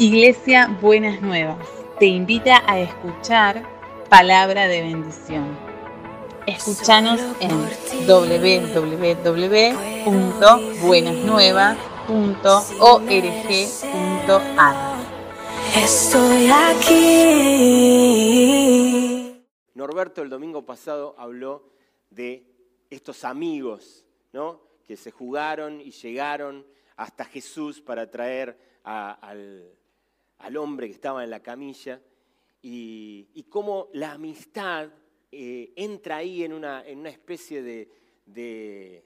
Iglesia Buenas Nuevas te invita a escuchar palabra de bendición. Escúchanos en www.buenasnuevas.org.ar. Estoy aquí. Norberto el domingo pasado habló de estos amigos, ¿no? Que se jugaron y llegaron hasta Jesús para traer a- al, al hombre que estaba en la camilla y, cómo la amistad eh, entra ahí en una, en una especie de, eh,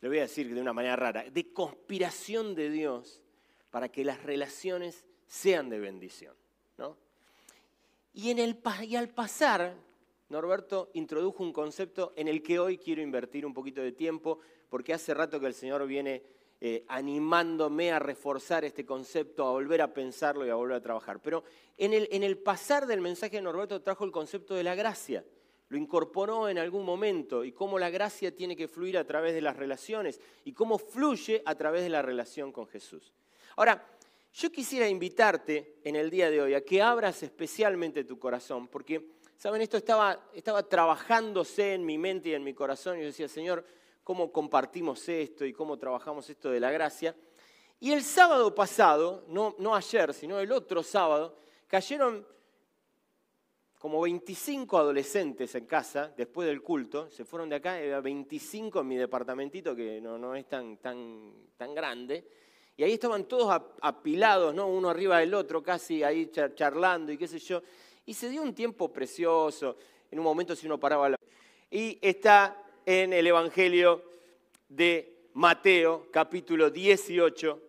le voy a decir de una manera rara, de conspiración de Dios para que las relaciones sean de bendición. ¿no? Y, en el, y al pasar, Norberto introdujo un concepto en el que hoy quiero invertir un poquito de tiempo, porque hace rato que el Señor viene eh, animándome a reforzar este concepto, a volver a pensarlo y a volver a trabajar. Pero en el, en el pasar del mensaje de Norberto trajo el concepto de la gracia. Lo incorporó en algún momento y cómo la gracia tiene que fluir a través de las relaciones y cómo fluye a través de la relación con Jesús. Ahora, yo quisiera invitarte en el día de hoy a que abras especialmente tu corazón, porque, ¿saben? Esto estaba, estaba trabajándose en mi mente y en mi corazón y yo decía, Señor, ¿cómo compartimos esto y cómo trabajamos esto de la gracia? Y el sábado pasado, no, ayer, sino el otro sábado, cayeron como 25 adolescentes en casa después del culto, se fueron de acá, había 25 en mi departamentito que no, es tan, tan, tan grande, y ahí estaban todos ap- apilados, ¿no? uno arriba del otro, casi ahí char- charlando y qué sé yo, y se dio un tiempo precioso, en un momento si uno paraba la... Y está en el Evangelio de Mateo, capítulo 18,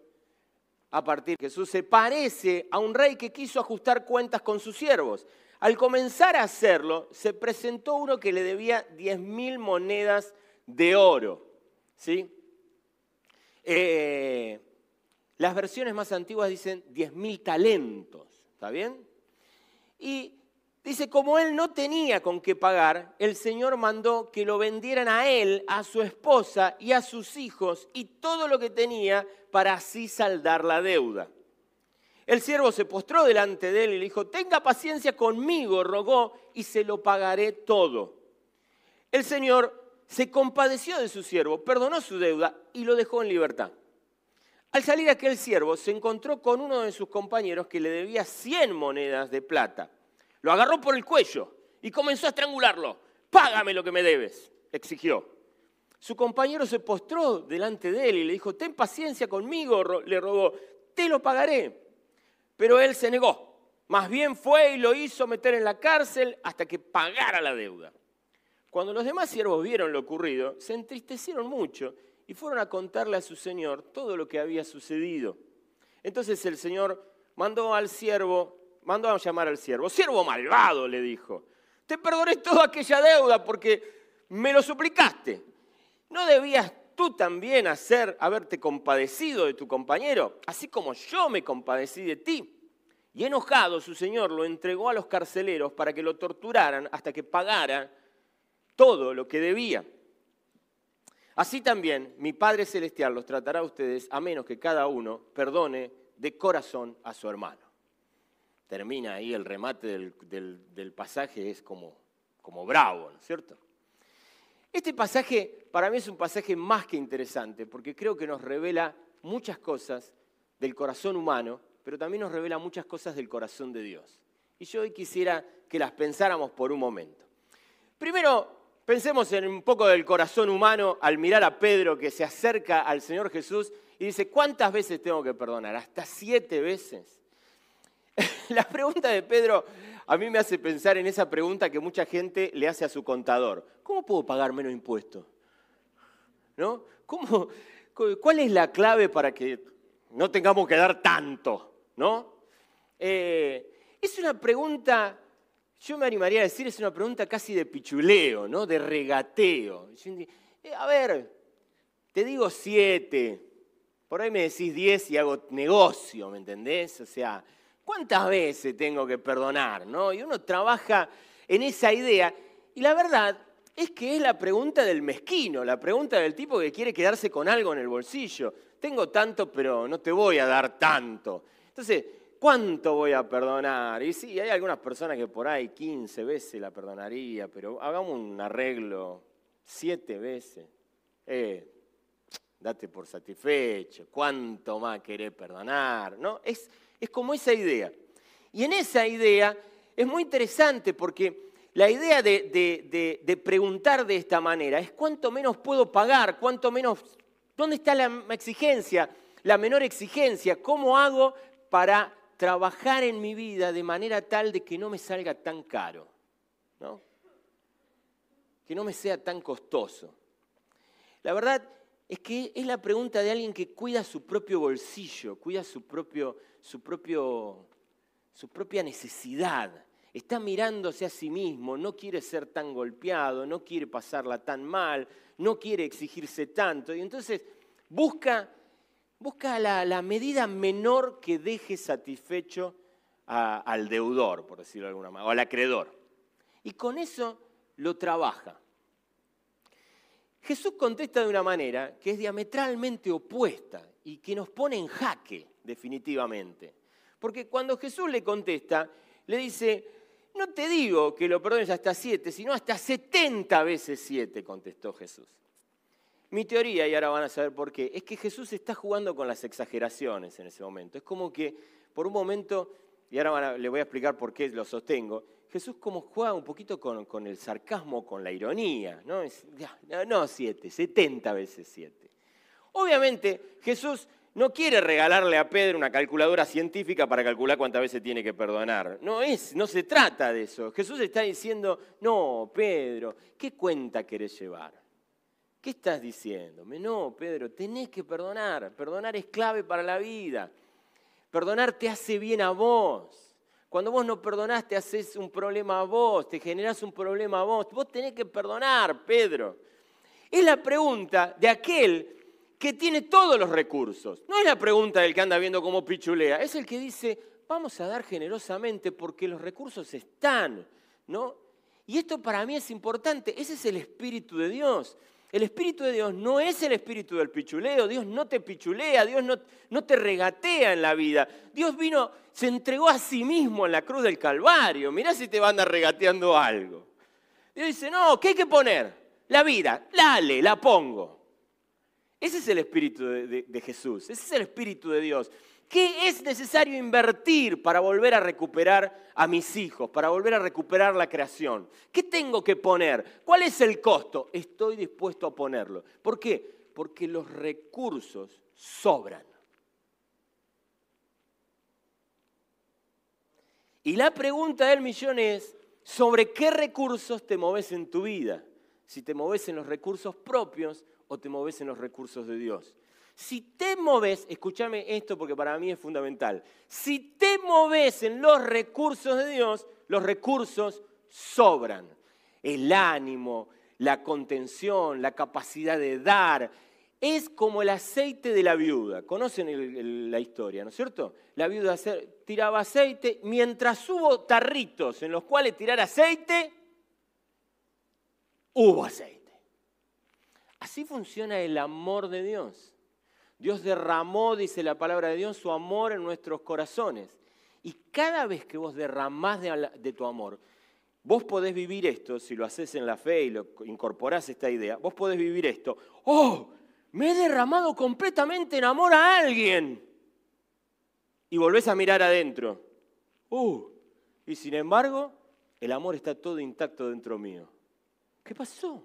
a partir de Jesús se parece a un rey que quiso ajustar cuentas con sus siervos. Al comenzar a hacerlo, se presentó uno que le debía 10.000 monedas de oro. ¿sí? Eh, las versiones más antiguas dicen 10.000 talentos. ¿Está bien? Y dice, como él no tenía con qué pagar, el Señor mandó que lo vendieran a él, a su esposa y a sus hijos y todo lo que tenía para así saldar la deuda. El siervo se postró delante de él y le dijo, tenga paciencia conmigo, rogó, y se lo pagaré todo. El Señor se compadeció de su siervo, perdonó su deuda y lo dejó en libertad. Al salir aquel siervo se encontró con uno de sus compañeros que le debía 100 monedas de plata. Lo agarró por el cuello y comenzó a estrangularlo. Págame lo que me debes, exigió. Su compañero se postró delante de él y le dijo, ten paciencia conmigo, le rogó, te lo pagaré. Pero él se negó. Más bien fue y lo hizo meter en la cárcel hasta que pagara la deuda. Cuando los demás siervos vieron lo ocurrido, se entristecieron mucho y fueron a contarle a su señor todo lo que había sucedido. Entonces el señor mandó al siervo, mandó a llamar al siervo. Siervo malvado, le dijo, te perdoné toda aquella deuda porque me lo suplicaste. ¿No debías tú también hacer, haberte compadecido de tu compañero, así como yo me compadecí de ti? Y enojado su señor lo entregó a los carceleros para que lo torturaran hasta que pagara todo lo que debía. Así también mi Padre Celestial los tratará a ustedes a menos que cada uno perdone de corazón a su hermano. Termina ahí el remate del, pasaje, es como, como bravo, ¿no es cierto? Este pasaje para mí es un pasaje más que interesante porque creo que nos revela muchas cosas del corazón humano, pero también nos revela muchas cosas del corazón de Dios. Y yo hoy quisiera que las pensáramos por un momento. Primero, pensemos en un poco del corazón humano al mirar a Pedro que se acerca al Señor Jesús y dice, ¿cuántas veces tengo que perdonar? ¿Hasta siete veces? La pregunta de Pedro a mí me hace pensar en esa pregunta que mucha gente le hace a su contador. ¿Cómo puedo pagar menos impuestos? ¿No? ¿Cómo, cu- ¿Cuál es la clave para que no tengamos que dar tanto? ¿No? Eh, es una pregunta, yo me animaría a decir, es una pregunta casi de pichuleo, ¿no? De regateo. Eh, a ver, te digo siete, por ahí me decís diez y hago negocio, ¿me entendés? O sea, ¿cuántas veces tengo que perdonar? ¿no? Y uno trabaja en esa idea. Y la verdad es que es la pregunta del mezquino, la pregunta del tipo que quiere quedarse con algo en el bolsillo. Tengo tanto, pero no te voy a dar tanto. Entonces, ¿cuánto voy a perdonar? Y sí, hay algunas personas que por ahí 15 veces la perdonaría, pero hagamos un arreglo siete veces. Eh, date por satisfecho. ¿Cuánto más querés perdonar? ¿No? Es, es como esa idea. Y en esa idea es muy interesante porque la idea de, preguntar de esta manera es cuánto menos puedo pagar, cuánto menos, ¿dónde está la exigencia, la menor exigencia? ¿Cómo hago para trabajar en mi vida de manera tal de que no me salga tan caro? ¿no? Que no me sea tan costoso. La verdad es que es la pregunta de alguien que cuida su propio bolsillo, cuida su, propio, su, propio, su propia necesidad está mirándose a sí mismo, no quiere ser tan golpeado, no quiere pasarla tan mal, no quiere exigirse tanto. Y entonces busca, busca la, medida menor que deje satisfecho al deudor, por decirlo de alguna manera, o al acreedor. Y con eso lo trabaja. Jesús contesta de una manera que es diametralmente opuesta y que nos pone en jaque, definitivamente. Porque cuando Jesús le contesta, le dice, no te digo que lo perdones hasta siete, sino hasta setenta veces siete, contestó Jesús. Mi teoría, y ahora van a saber por qué, es que Jesús está jugando con las exageraciones en ese momento. Es como que por un momento, y ahora le voy a explicar por qué lo sostengo, Jesús como juega un poquito con, el sarcasmo, con la ironía. No, no siete, setenta veces siete. Obviamente Jesús no quiere regalarle a Pedro una calculadora científica para calcular cuántas veces tiene que perdonar. No es, no se trata de eso. Jesús está diciendo, no, Pedro, ¿qué cuenta querés llevar? ¿Qué estás diciéndome? No, Pedro, tenés que perdonar. Perdonar es clave para la vida. Perdonar te hace bien a vos. Cuando vos no perdonás, te haces un problema a vos, te generás un problema a vos. Vos tenés que perdonar, Pedro. Es la pregunta de aquel que tiene todos los recursos. No es la pregunta del que anda viendo cómo pichulea, es el que dice, vamos a dar generosamente porque los recursos están, ¿no? Y esto para mí es importante, ese es el Espíritu de Dios. El Espíritu de Dios no es el espíritu del pichuleo, Dios no te pichulea, Dios no, no te regatea en la vida. Dios vino, se entregó a sí mismo en la cruz del Calvario. Mirá si te va a andar regateando algo. Dios dice, no, ¿qué hay que poner? La vida, dale, la pongo. Ese es el espíritu de, Jesús, ese es el espíritu de Dios. ¿Qué es necesario invertir para volver a recuperar a mis hijos, para volver a recuperar la creación? ¿Qué tengo que poner? ¿Cuál es el costo? Estoy dispuesto a ponerlo. ¿Por qué? Porque los recursos sobran. Y la pregunta del millón es, ¿sobre qué recursos te moves en tu vida? Si te moves en los recursos propios o te moves en los recursos de Dios. Si te moves, escúchame esto porque para mí es fundamental, si te moves en los recursos de Dios, los recursos sobran. El ánimo, la contención, la capacidad de dar, es como el aceite de la viuda. Conocen la historia, ¿no es cierto? La viuda tiraba aceite, mientras hubo tarritos en los cuales tirar aceite, hubo aceite. Así funciona el amor de Dios. Dios derramó, dice la palabra de Dios, su amor en nuestros corazones. Y cada vez que vos derramás de, tu amor, vos podés vivir esto, si lo haces en la fe y lo incorporás esta idea, vos podés vivir esto. ¡Oh! Me he derramado completamente en amor a alguien. Y volvés a mirar adentro. ¡Uh! Y sin embargo, el amor está todo intacto dentro mío. ¿Qué pasó?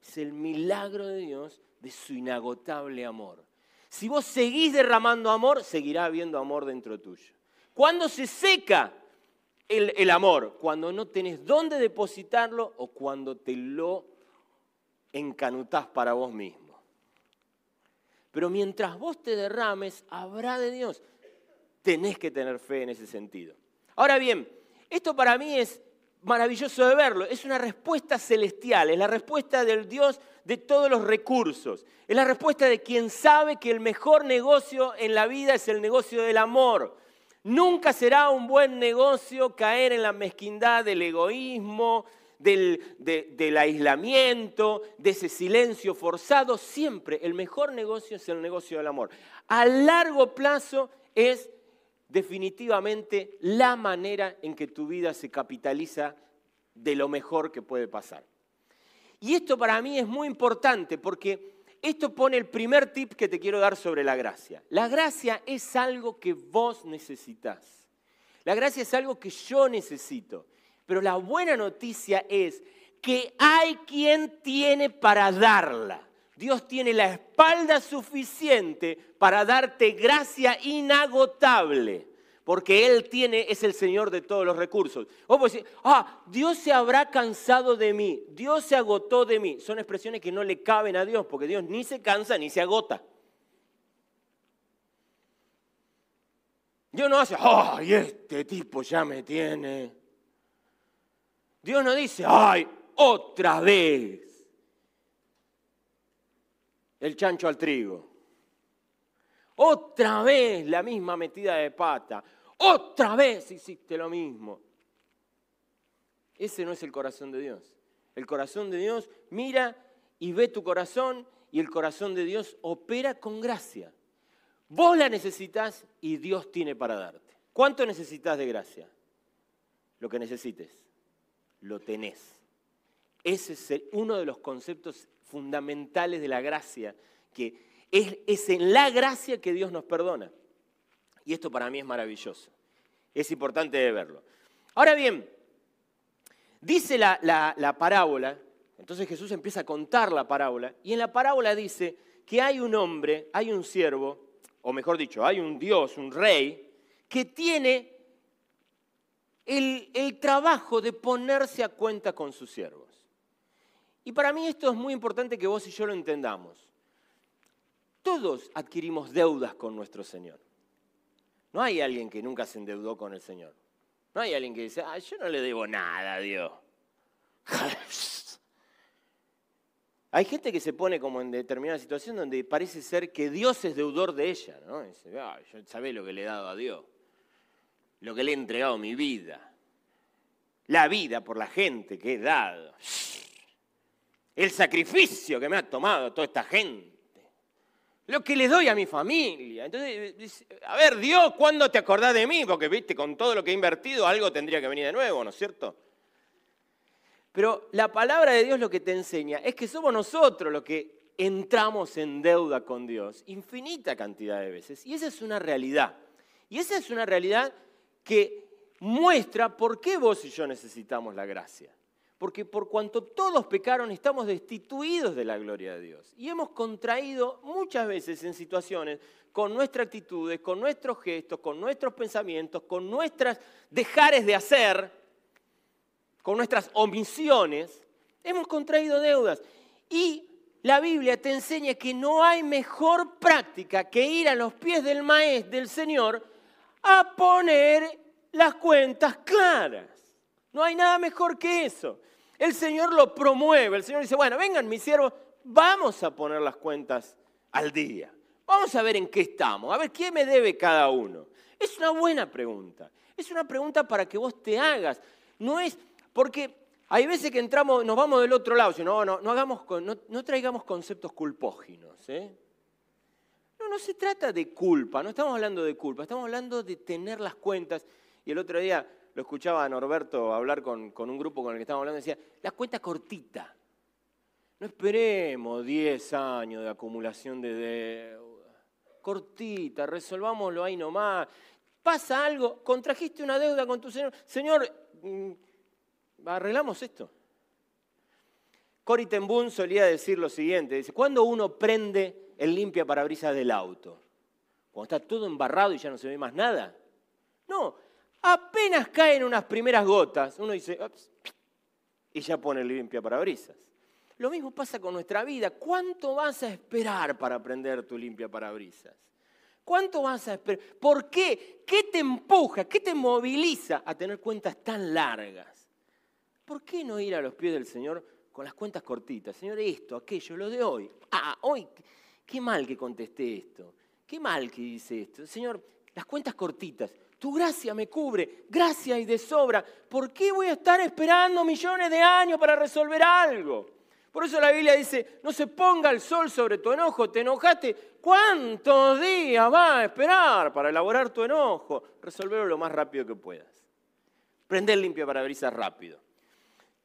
Es el milagro de Dios de su inagotable amor. Si vos seguís derramando amor, seguirá habiendo amor dentro tuyo. ¿Cuándo se seca el, el amor? Cuando no tenés dónde depositarlo o cuando te lo encanutás para vos mismo. Pero mientras vos te derrames, habrá de Dios. Tenés que tener fe en ese sentido. Ahora bien, esto para mí es maravilloso de verlo. Es una respuesta celestial, es la respuesta del Dios de todos los recursos. Es la respuesta de quien sabe que el mejor negocio en la vida es el negocio del amor. Nunca será un buen negocio caer en la mezquindad del egoísmo, del, del aislamiento, de ese silencio forzado, siempre el mejor negocio es el negocio del amor. A largo plazo es definitivamente la manera en que tu vida se capitaliza de lo mejor que puede pasar. Y esto para mí es muy importante porque esto pone el primer tip que te quiero dar sobre la gracia. La gracia es algo que vos necesitas. La gracia es algo que yo necesito. Pero la buena noticia es que hay quien tiene para darla. Dios tiene la espalda suficiente para darte gracia inagotable porque Él tiene, es el Señor de todos los recursos. O puedes decir, ah, Dios se habrá cansado de mí, Dios se agotó de mí. Son expresiones que no le caben a Dios, porque Dios ni se cansa ni se agota. Dios no hace, ay, este tipo ya me tiene. Dios no dice, ay, otra vez. El chancho al trigo. Otra vez la misma metida de pata otra vez hiciste lo mismo. Ese no es el corazón de Dios. El corazón de Dios mira y ve tu corazón y el corazón de Dios opera con gracia. Vos la necesitas y Dios tiene para darte. ¿Cuánto necesitas de gracia? Lo que necesites. Lo tenés. Ese es uno de los conceptos fundamentales de la gracia, que es, es en la gracia que Dios nos perdona. Y esto para mí es maravilloso. Es importante verlo. Ahora bien, dice la, la, parábola, entonces Jesús empieza a contar la parábola, y en la parábola dice que hay un hombre, hay un siervo, o mejor dicho, hay un Dios, un rey, que tiene el, el, trabajo de ponerse a cuenta con sus siervos. Y para mí esto es muy importante que vos y yo lo entendamos. Todos adquirimos deudas con nuestro Señor. No hay alguien que nunca se endeudó con el Señor. No hay alguien que dice, ah, yo no le debo nada a Dios. Hay gente que se pone como en determinada situación donde parece ser que Dios es deudor de ella, ¿no? dice, yo sabés lo que le he dado a Dios, lo que le he entregado mi vida, la vida por la gente que he dado, el sacrificio que me ha tomado toda esta gente lo que le doy a mi familia. Entonces, a ver, Dios, ¿cuándo te acordás de mí? Porque, viste, con todo lo que he invertido, algo tendría que venir de nuevo, ¿no es cierto? Pero la palabra de Dios lo que te enseña es que somos nosotros los que entramos en deuda con Dios, infinita cantidad de veces. Y esa es una realidad. Y esa es una realidad que muestra por qué vos y yo necesitamos la gracia porque por cuanto todos pecaron estamos destituidos de la gloria de Dios. Y hemos contraído muchas veces en situaciones con nuestras actitudes, con nuestros gestos, con nuestros pensamientos, con nuestras dejares de hacer, con nuestras omisiones, hemos contraído deudas. Y la Biblia te enseña que no hay mejor práctica que ir a los pies del Maestro, del Señor, a poner las cuentas claras. No hay nada mejor que eso. El Señor lo promueve. El Señor dice, bueno, vengan mis siervos, vamos a poner las cuentas al día. Vamos a ver en qué estamos, a ver qué me debe cada uno. Es una buena pregunta. Es una pregunta para que vos te hagas. No es porque hay veces que entramos, nos vamos del otro lado, no, no, no, hagamos, no, traigamos conceptos culpóginos. ¿eh? No, no se trata de culpa, no estamos hablando de culpa, estamos hablando de tener las cuentas. Y el otro día lo escuchaba a Norberto hablar con, un grupo con el que estábamos hablando, decía, la cuenta cortita. No esperemos 10 años de acumulación de deuda. Cortita, resolvámoslo ahí nomás. Pasa algo, contrajiste una deuda con tu señor. Señor, mm, arreglamos esto. Cory Ten solía decir lo siguiente, dice, ¿cuándo uno prende el limpia parabrisas del auto? Cuando está todo embarrado y ya no se ve más nada. No, Apenas caen unas primeras gotas, uno dice, y ya pone el limpia parabrisas. Lo mismo pasa con nuestra vida. ¿Cuánto vas a esperar para aprender tu limpia parabrisas? ¿Cuánto vas a esperar? ¿Por qué? ¿Qué te empuja? ¿Qué te moviliza a tener cuentas tan largas? ¿Por qué no ir a los pies del Señor con las cuentas cortitas? Señor, esto, aquello, lo de hoy. Ah, hoy, qué mal que contesté esto. Qué mal que hice esto. Señor, las cuentas cortitas Tu gracia me cubre, gracia y de sobra. ¿Por qué voy a estar esperando millones de años para resolver algo? Por eso la Biblia dice, no se ponga el sol sobre tu enojo, te enojaste. ¿Cuántos días va a esperar para elaborar tu enojo? Resolverlo lo más rápido que puedas. Prender limpia parabrisas rápido.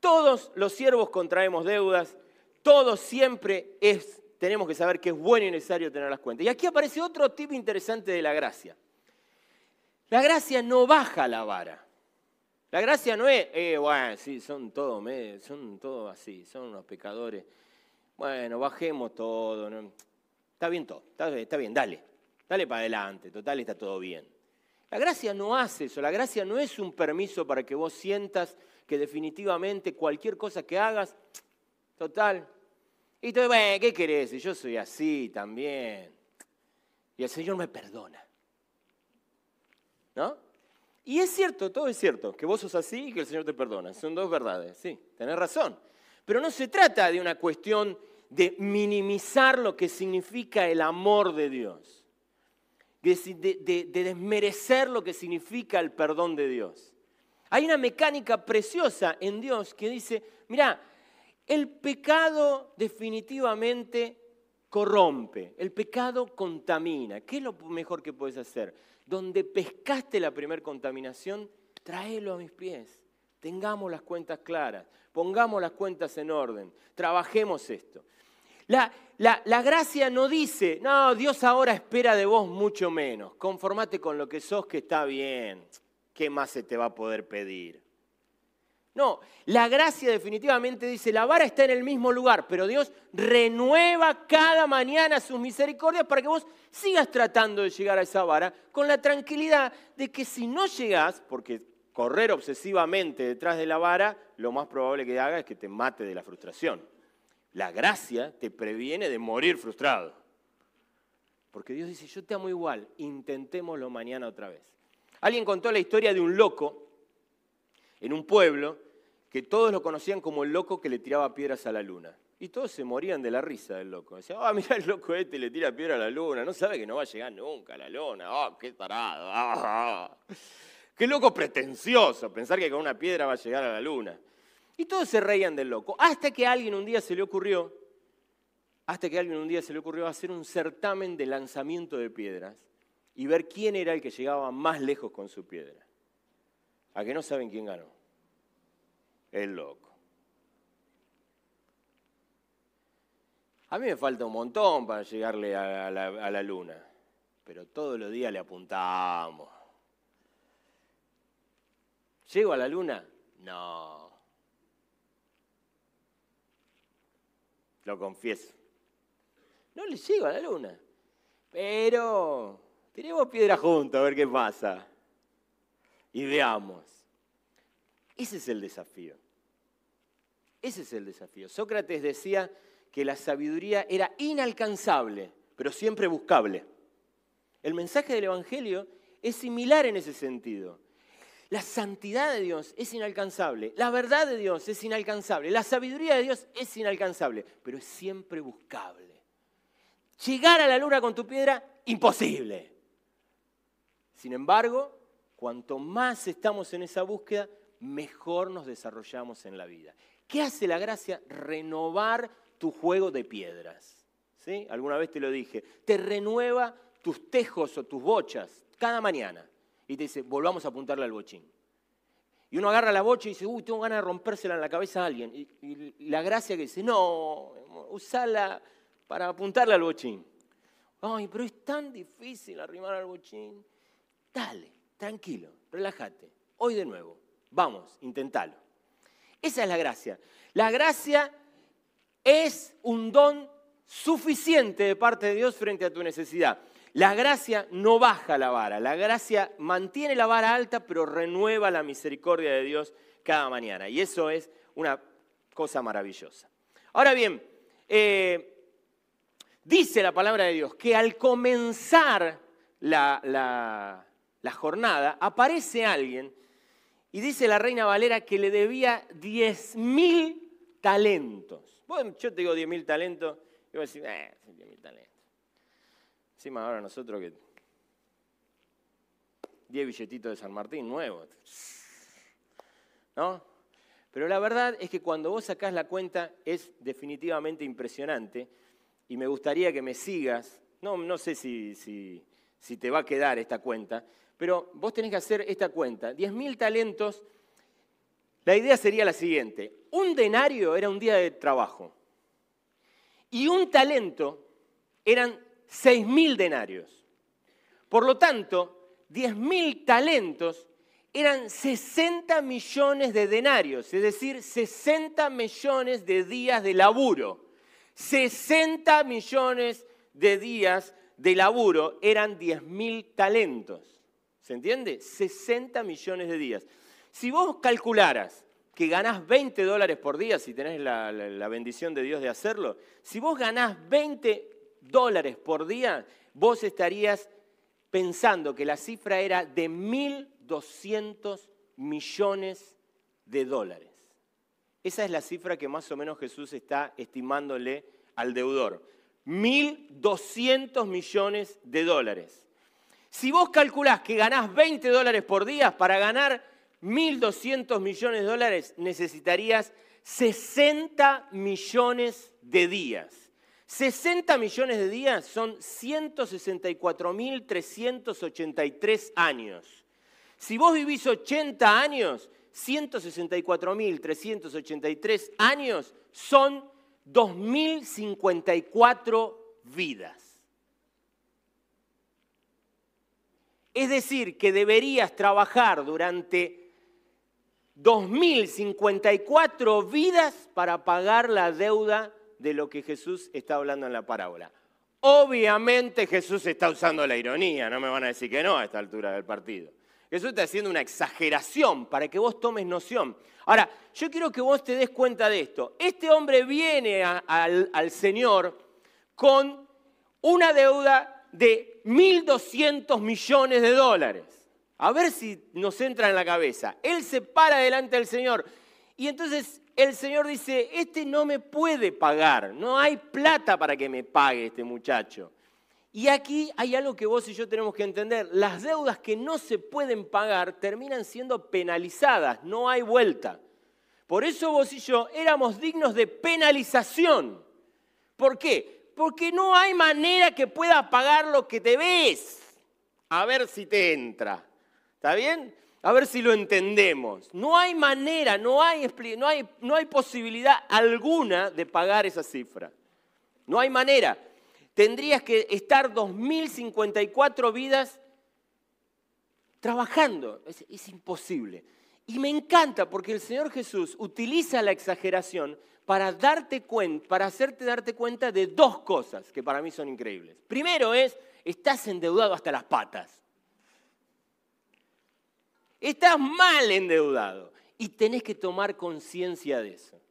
Todos los siervos contraemos deudas, todos siempre es, tenemos que saber que es bueno y necesario tener las cuentas. Y aquí aparece otro tipo interesante de la gracia. La gracia no baja la vara. La gracia no es, eh, bueno, sí, son todos son todos así, son unos pecadores. Bueno, bajemos todo. Está bien todo, está, está bien, dale, dale para adelante, total está todo bien. La gracia no hace eso, la gracia no es un permiso para que vos sientas que definitivamente cualquier cosa que hagas, total. Y tú, bueno, ¿qué querés? Yo soy así también. Y el Señor me perdona. ¿No? Y es cierto, todo es cierto, que vos sos así y que el Señor te perdona. Son dos verdades, sí, tenés razón. Pero no se trata de una cuestión de minimizar lo que significa el amor de Dios, de, de desmerecer lo que significa el perdón de Dios. Hay una mecánica preciosa en Dios que dice, mira, el pecado definitivamente corrompe, el pecado contamina. ¿Qué es lo mejor que puedes hacer? Donde pescaste la primera contaminación, tráelo a mis pies. Tengamos las cuentas claras, pongamos las cuentas en orden, trabajemos esto. La, la, gracia no dice, no, Dios ahora espera de vos mucho menos, conformate con lo que sos que está bien. ¿qué más se te va a poder pedir? No, la gracia definitivamente dice, la vara está en el mismo lugar, pero Dios renueva cada mañana sus misericordias para que vos sigas tratando de llegar a esa vara con la tranquilidad de que si no llegás, porque correr obsesivamente detrás de la vara, lo más probable que haga es que te mate de la frustración. La gracia te previene de morir frustrado. Porque Dios dice, yo te amo igual, intentémoslo mañana otra vez. Alguien contó la historia de un loco en un pueblo que todos lo conocían como el loco que le tiraba piedras a la luna. Y todos se morían de la risa del loco. Decían, ah, mira el loco este le tira piedra a la luna, no sabe que no va a llegar nunca a la luna. Ah, qué tarado. Ah, qué loco pretencioso pensar que con una piedra va a llegar a la luna. Y todos se reían del loco. Hasta que alguien un día se le ocurrió, hasta que a alguien un día se le ocurrió hacer un certamen de lanzamiento de piedras y ver quién era el que llegaba más lejos con su piedra. ¿A que no saben quién ganó? El loco. A mí me falta un montón para llegarle a la, a la luna, pero todos los días le apuntamos. ¿Llego a la luna? No. Lo confieso. No le llego a la luna. Pero Tiremos piedra juntos a ver qué pasa. Y veamos. Ese es el desafío. Ese es el desafío. Sócrates decía que la sabiduría era inalcanzable, pero siempre buscable. El mensaje del Evangelio es similar en ese sentido. La santidad de Dios es inalcanzable, la verdad de Dios es inalcanzable, la sabiduría de Dios es inalcanzable, pero es siempre buscable. Llegar a la luna con tu piedra, imposible. Sin embargo, cuanto más estamos en esa búsqueda, mejor nos desarrollamos en la vida. ¿Qué hace la gracia? Renovar tu juego de piedras. ¿Sí? Alguna vez te lo dije. Te renueva tus tejos o tus bochas cada mañana. Y te dice, volvamos a apuntarle al bochín. Y uno agarra la bocha y dice, uy, tengo ganas de rompérsela en la cabeza a alguien. Y, la gracia que dice, no, usala para apuntarle al bochín. Ay, pero es tan difícil arrimar al bochín. Dale, tranquilo, relájate. Hoy de nuevo, vamos, intentalo. Esa es la gracia. La gracia es un don suficiente de parte de Dios frente a tu necesidad. La gracia no baja la vara, la gracia mantiene la vara alta, pero renueva la misericordia de Dios cada mañana. Y eso es una cosa maravillosa. Ahora bien, eh, dice la palabra de Dios que al comenzar la, la jornada, aparece alguien y dice la reina Valera que le debía 10.000 talentos. Bueno, yo te digo 10.000 talentos, y voy a decir, eh, 10.000 talentos. Encima ahora nosotros que... 10 billetitos de San Martín nuevos. ¿No? Pero la verdad es que cuando vos sacás la cuenta es definitivamente impresionante y me gustaría que me sigas. No, no sé si, si, te va a quedar esta cuenta, pero vos tenés que hacer esta cuenta. 10.000 talentos, la idea sería la siguiente. Un denario era un día de trabajo y un talento eran 6.000 denarios. Por lo tanto, 10.000 talentos eran 60 millones de denarios, es decir, 60 millones de días de laburo. 60 millones de días de laburo eran 10.000 talentos. ¿Se entiende? 60 millones de días. Si vos calcularas que ganás 20 dólares por día, si tenés la, bendición de Dios de hacerlo, si vos ganás 20 dólares por día, vos estarías pensando que la cifra era de 1.200 millones de dólares. Esa es la cifra que más o menos Jesús está estimándole al deudor. 1.200 millones de dólares. Si vos calculás que ganás 20 dólares por día, para ganar 1.200 millones de dólares necesitarías 60 millones de días. 60 millones de días son 164.383 años. Si vos vivís 80 años, 164.383 años son 2.054 vidas. Es decir, que deberías trabajar durante 2.054 vidas para pagar la deuda de lo que Jesús está hablando en la parábola. Obviamente Jesús está usando la ironía, no me van a decir que no a esta altura del partido. Jesús está haciendo una exageración para que vos tomes noción. Ahora, yo quiero que vos te des cuenta de esto. Este hombre viene al, al Señor con una deuda de 1.200 millones de dólares. A ver si nos entra en la cabeza. Él se para delante del Señor y entonces el Señor dice, este no me puede pagar, no hay plata para que me pague este muchacho. Y aquí hay algo que vos y yo tenemos que entender, las deudas que no se pueden pagar terminan siendo penalizadas, no hay vuelta. Por eso vos y yo éramos dignos de penalización. ¿Por qué? Porque no hay manera que pueda pagar lo que te ves. A ver si te entra. ¿Está bien? A ver si lo entendemos. No hay manera, no hay, no hay, no hay posibilidad alguna de pagar esa cifra. No hay manera. Tendrías que estar 2.054 vidas trabajando. Es, es imposible. Y me encanta porque el Señor Jesús utiliza la exageración para darte cuenta, para hacerte darte cuenta de dos cosas que para mí son increíbles. Primero es, estás endeudado hasta las patas. Estás mal endeudado y tenés que tomar conciencia de eso.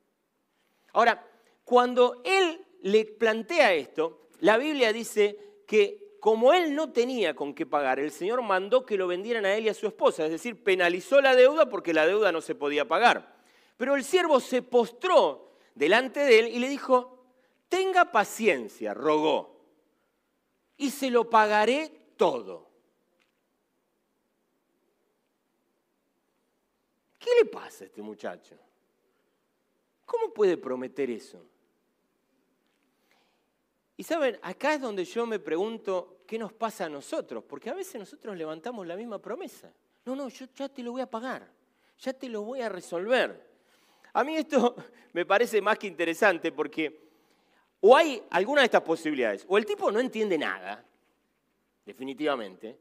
Ahora, cuando él le plantea esto, la Biblia dice que como él no tenía con qué pagar, el Señor mandó que lo vendieran a él y a su esposa, es decir, penalizó la deuda porque la deuda no se podía pagar. Pero el siervo se postró delante de él y le dijo, tenga paciencia, rogó, y se lo pagaré todo. ¿Qué le pasa a este muchacho? ¿Cómo puede prometer eso? Y saben, acá es donde yo me pregunto qué nos pasa a nosotros, porque a veces nosotros levantamos la misma promesa. No, no, yo ya te lo voy a pagar, ya te lo voy a resolver. A mí esto me parece más que interesante porque o hay alguna de estas posibilidades, o el tipo no entiende nada, definitivamente,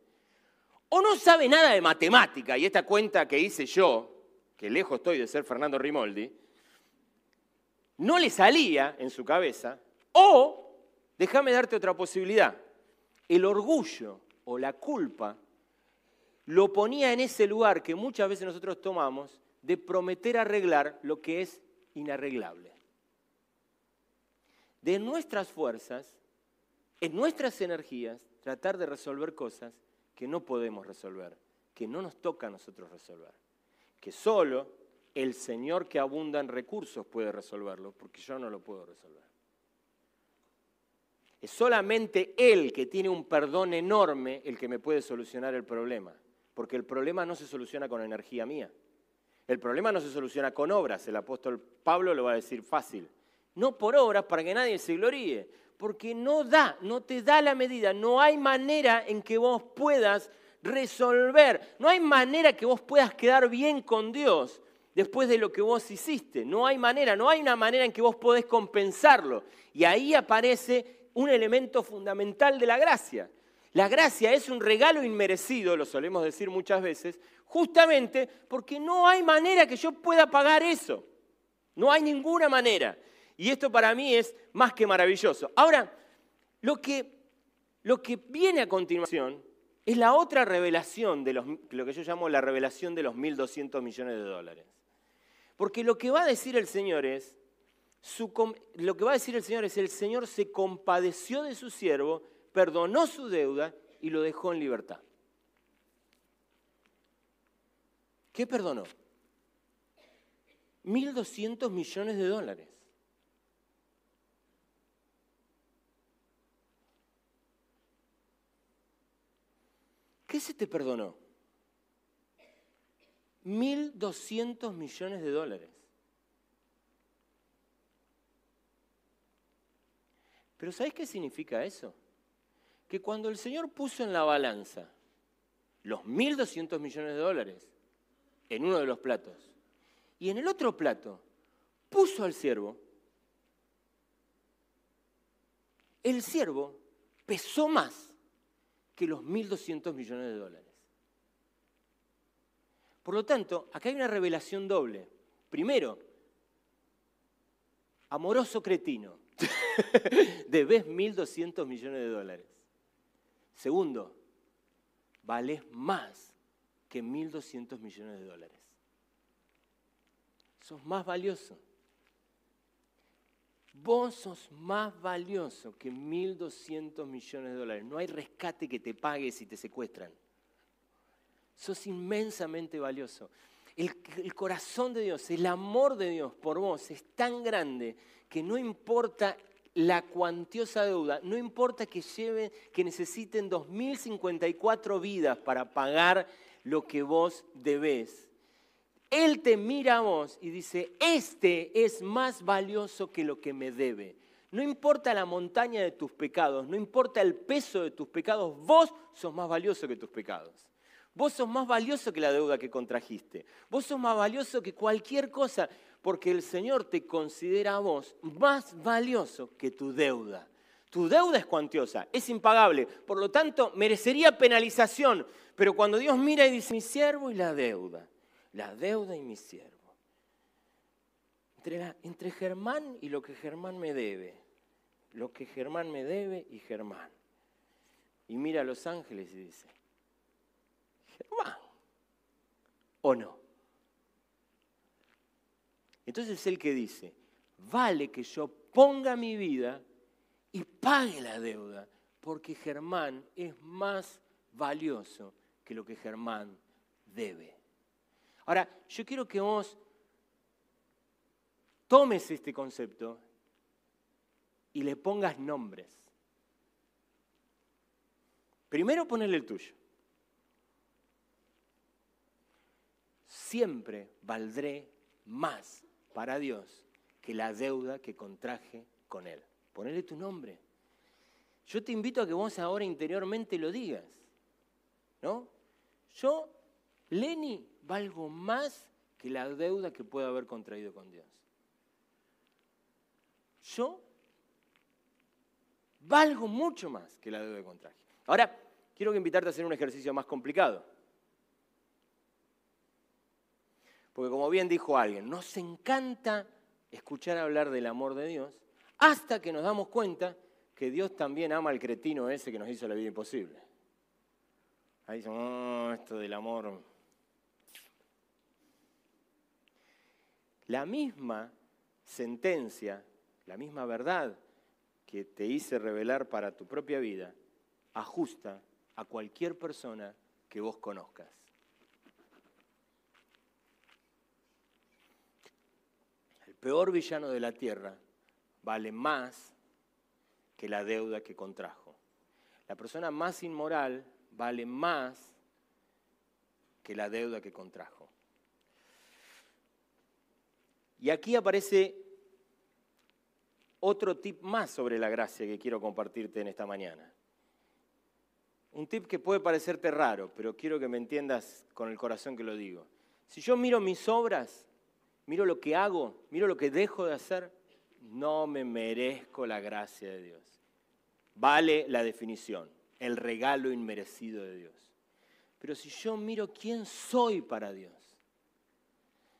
o no sabe nada de matemática, y esta cuenta que hice yo, que lejos estoy de ser Fernando Rimoldi, no le salía en su cabeza, o, déjame darte otra posibilidad, el orgullo o la culpa lo ponía en ese lugar que muchas veces nosotros tomamos de prometer arreglar lo que es inarreglable. De nuestras fuerzas, en nuestras energías, tratar de resolver cosas que no podemos resolver, que no nos toca a nosotros resolver que solo el Señor que abunda en recursos puede resolverlo, porque yo no lo puedo resolver. Es solamente Él que tiene un perdón enorme el que me puede solucionar el problema. porque el problema no se soluciona con energía mía. El problema no se soluciona con obras, el apóstol Pablo lo va a decir fácil. No por obras para que nadie se gloríe, porque no da, no te da la medida, no hay manera en que vos puedas resolver, no hay manera que vos puedas quedar bien con Dios después de lo que vos hiciste, no hay manera, no hay una manera en que vos podés compensarlo. Y ahí aparece un elemento fundamental de la gracia. La gracia es un regalo inmerecido, lo solemos decir muchas veces, justamente porque no hay manera que yo pueda pagar eso. No hay ninguna manera. Y esto para mí es más que maravilloso. Ahora, lo que, lo que viene a continuación es la otra revelación de los, lo que yo llamo la revelación de los 1.200 millones de dólares. Porque lo que va a decir el Señor es, lo que va a decir el Señor es, el Señor se compadeció de su siervo, perdonó su deuda y lo dejó en libertad. ¿Qué perdonó? 1.200 millones de dólares. ¿Qué se te perdonó? 1.200 millones de dólares. Pero ¿sabes qué significa eso? Que cuando el Señor puso en la balanza los 1.200 millones de dólares en uno de los platos y en el otro plato puso al siervo, el siervo pesó más que los 1.200 millones de dólares. Por lo tanto, acá hay una revelación doble. Primero, amoroso cretino, debes 1.200 millones de dólares. Segundo, vales más que 1.200 millones de dólares. Sos más valioso. Vos sos más valioso que 1.200 millones de dólares. No hay rescate que te pague si te secuestran. Sos inmensamente valioso. El, el, corazón de Dios, el amor de Dios por vos es tan grande que no importa la cuantiosa deuda, no importa que lleven, que necesiten 2.054 vidas para pagar lo que vos debés. Él te mira a vos y dice, este es más valioso que lo que me debe. No importa la montaña de tus pecados, no importa el peso de tus pecados, vos sos más valioso que tus pecados. Vos sos más valioso que la deuda que contrajiste. Vos sos más valioso que cualquier cosa, porque el Señor te considera a vos más valioso que tu deuda. Tu deuda es cuantiosa, es impagable, por lo tanto merecería penalización. Pero cuando Dios mira y dice, mi siervo y la deuda, la deuda y mi siervo. Entre, Germán y lo que Germán me debe, lo que Germán me debe y Germán. Y mira a los ángeles y dice, Germán, ¿o no? Entonces es el que dice, vale que yo ponga mi vida y pague la deuda, porque Germán es más valioso que lo que Germán debe. Ahora, yo quiero que vos tomes este concepto y le pongas nombres. Primero ponerle el tuyo. Siempre valdré más para Dios que la deuda que contraje con Él. Ponele tu nombre. Yo te invito a que vos ahora interiormente lo digas. ¿No? Yo, Lenny, valgo más que la deuda que pueda haber contraído con Dios. Yo valgo mucho más que la deuda que contraje. Ahora, quiero invitarte a hacer un ejercicio más complicado. Porque como bien dijo alguien, nos encanta escuchar hablar del amor de Dios hasta que nos damos cuenta que Dios también ama al cretino ese que nos hizo la vida imposible. Ahí dicen, oh, esto del amor La misma sentencia, la misma verdad que te hice revelar para tu propia vida, ajusta a cualquier persona que vos conozcas. El peor villano de la tierra vale más que la deuda que contrajo. La persona más inmoral vale más que la deuda que contrajo. Y aquí aparece otro tip más sobre la gracia que quiero compartirte en esta mañana. Un tip que puede parecerte raro, pero quiero que me entiendas con el corazón que lo digo. Si yo miro mis obras, miro lo que hago, miro lo que dejo de hacer, no me merezco la gracia de Dios. Vale la definición, el regalo inmerecido de Dios. Pero si yo miro quién soy para Dios,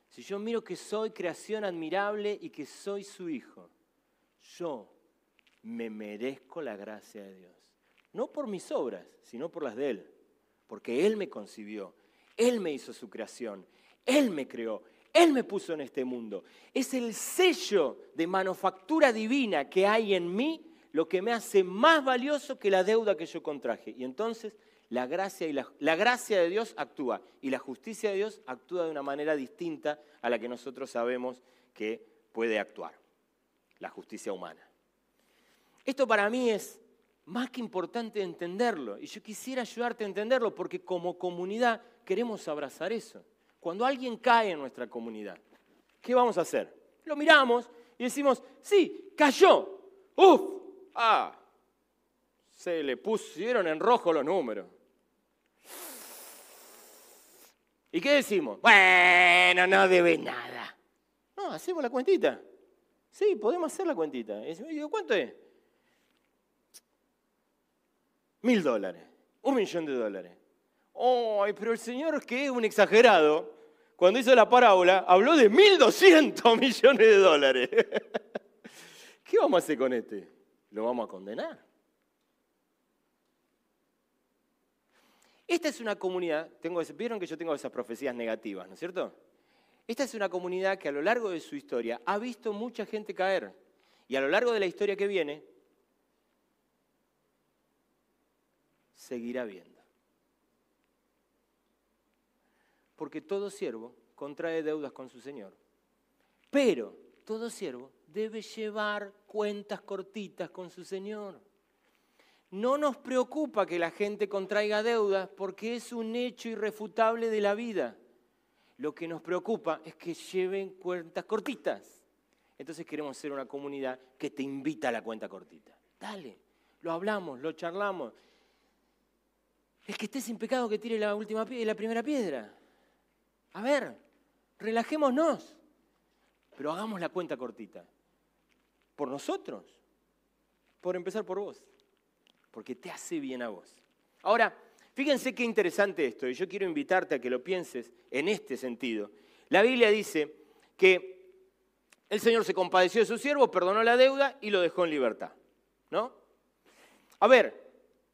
si yo miro que soy creación admirable y que soy su hijo, yo me merezco la gracia de Dios. No por mis obras, sino por las de Él. Porque Él me concibió, Él me hizo su creación, Él me creó, Él me puso en este mundo. Es el sello de manufactura divina que hay en mí lo que me hace más valioso que la deuda que yo contraje. Y entonces la gracia, y la, gracia de Dios actúa y la justicia de Dios actúa de una manera distinta a la que nosotros sabemos que puede actuar, la justicia humana. Esto para mí es más que importante entenderlo y yo quisiera ayudarte a entenderlo porque como comunidad queremos abrazar eso. Cuando alguien cae en nuestra comunidad, ¿qué vamos a hacer? Lo miramos y decimos, sí, cayó. Uf, ah, se le pusieron en rojo los números. ¿Y qué decimos? Bueno, no debe nada. No, hacemos la cuentita. Sí, podemos hacer la cuentita. Y digo, ¿cuánto es? Mil dólares. Un millón de dólares. ¡Ay, pero el Señor, que es un exagerado, cuando hizo la parábola, habló de 1.200 millones de dólares. ¿Qué vamos a hacer con este? ¿Lo vamos a condenar? Esta es una comunidad, tengo, vieron que yo tengo esas profecías negativas, ¿no es cierto? Esta es una comunidad que a lo largo de su historia ha visto mucha gente caer. Y a lo largo de la historia que viene, seguirá viendo. Porque todo siervo contrae deudas con su Señor. Pero todo siervo debe llevar cuentas cortitas con su Señor. No nos preocupa que la gente contraiga deudas porque es un hecho irrefutable de la vida. Lo que nos preocupa es que lleven cuentas cortitas. Entonces queremos ser una comunidad que te invita a la cuenta cortita. Dale, lo hablamos, lo charlamos. El que esté sin pecado que tire la, última, la primera piedra. A ver, relajémonos, pero hagamos la cuenta cortita. Por nosotros, por empezar por vos, porque te hace bien a vos. Ahora, fíjense qué interesante esto, y yo quiero invitarte a que lo pienses en este sentido. La Biblia dice que el Señor se compadeció de su siervo, perdonó la deuda y lo dejó en libertad. ¿No? A ver,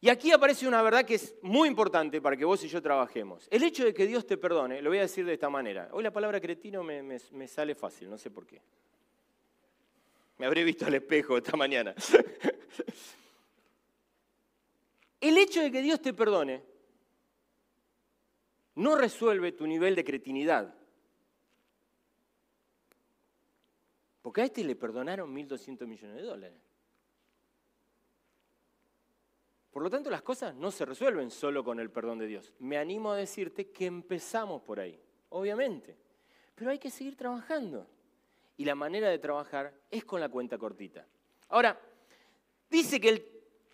y aquí aparece una verdad que es muy importante para que vos y yo trabajemos. El hecho de que Dios te perdone, lo voy a decir de esta manera. Hoy la palabra cretino me, me sale fácil, no sé por qué. Me habré visto al espejo esta mañana. El hecho de que Dios te perdone no resuelve tu nivel de cretinidad. Porque a este le perdonaron 1.200 millones de dólares. Por lo tanto, las cosas no se resuelven solo con el perdón de Dios. Me animo a decirte que empezamos por ahí, obviamente. Pero hay que seguir trabajando. Y la manera de trabajar es con la cuenta cortita. Ahora, dice que el...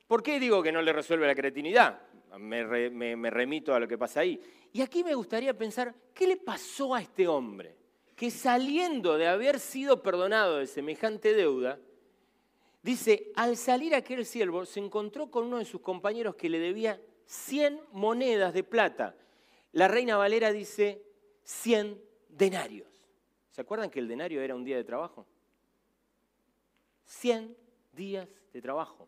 ¿Por qué digo que no le resuelve la cretinidad? Me, me remito a lo que pasa ahí. Y aquí me gustaría pensar, ¿qué le pasó a este hombre? Que saliendo de haber sido perdonado de semejante deuda, Dice, al salir aquel siervo se encontró con uno de sus compañeros que le debía 100 monedas de plata. La reina Valera dice 100 denarios. ¿Se acuerdan que el denario era un día de trabajo? 100 días de trabajo.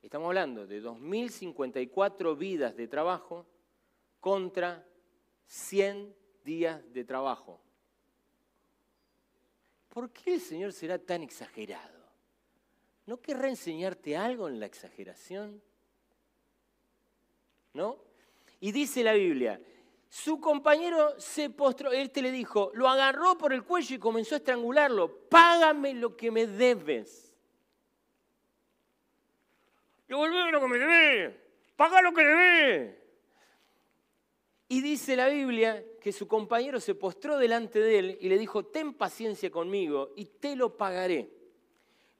Estamos hablando de 2.054 vidas de trabajo contra 100 días de trabajo. ¿Por qué el Señor será tan exagerado? ¿No querrá enseñarte algo en la exageración? ¿No? Y dice la Biblia, su compañero se postró, este le dijo, lo agarró por el cuello y comenzó a estrangularlo, págame lo que me debes. Devolveme lo que me debes, paga lo que debes. Y dice la Biblia que su compañero se postró delante de él y le dijo, ten paciencia conmigo y te lo pagaré.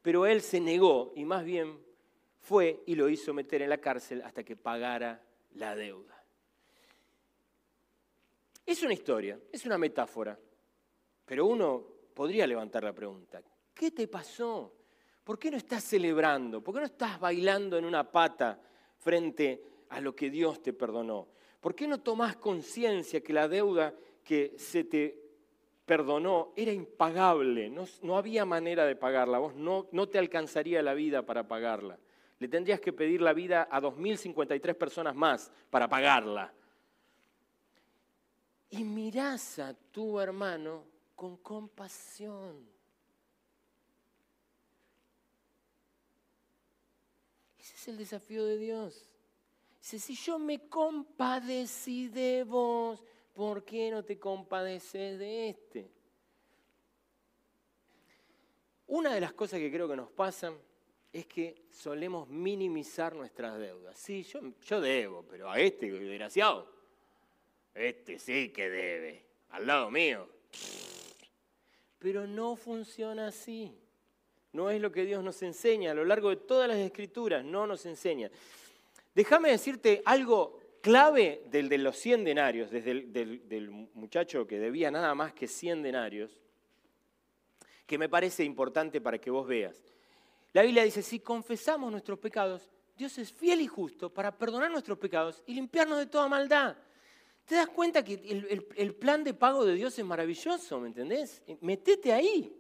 Pero él se negó y más bien fue y lo hizo meter en la cárcel hasta que pagara la deuda. Es una historia, es una metáfora, pero uno podría levantar la pregunta, ¿qué te pasó? ¿Por qué no estás celebrando? ¿Por qué no estás bailando en una pata frente a lo que Dios te perdonó? ¿Por qué no tomás conciencia que la deuda que se te perdonó era impagable? No, había manera de pagarla, vos no, no te alcanzaría la vida para pagarla. Le tendrías que pedir la vida a 2.053 personas más para pagarla. Y mirás a tu hermano con compasión. Ese es el desafío de Dios. Dice, si yo me compadecí de vos, ¿por qué no te compadeces de este? Una de las cosas que creo que nos pasan es que solemos minimizar nuestras deudas. Sí, yo, yo debo, pero a este desgraciado, este sí que debe, al lado mío. Pero no funciona así. No es lo que Dios nos enseña a lo largo de todas las escrituras, no nos enseña. Déjame decirte algo clave del de los 100 denarios, desde el del, muchacho que debía nada más que 100 denarios, que me parece importante para que vos veas. La Biblia dice, si confesamos nuestros pecados, Dios es fiel y justo para perdonar nuestros pecados y limpiarnos de toda maldad. ¿Te das cuenta que el, el plan de pago de Dios es maravilloso, ¿me entendés? Metete ahí.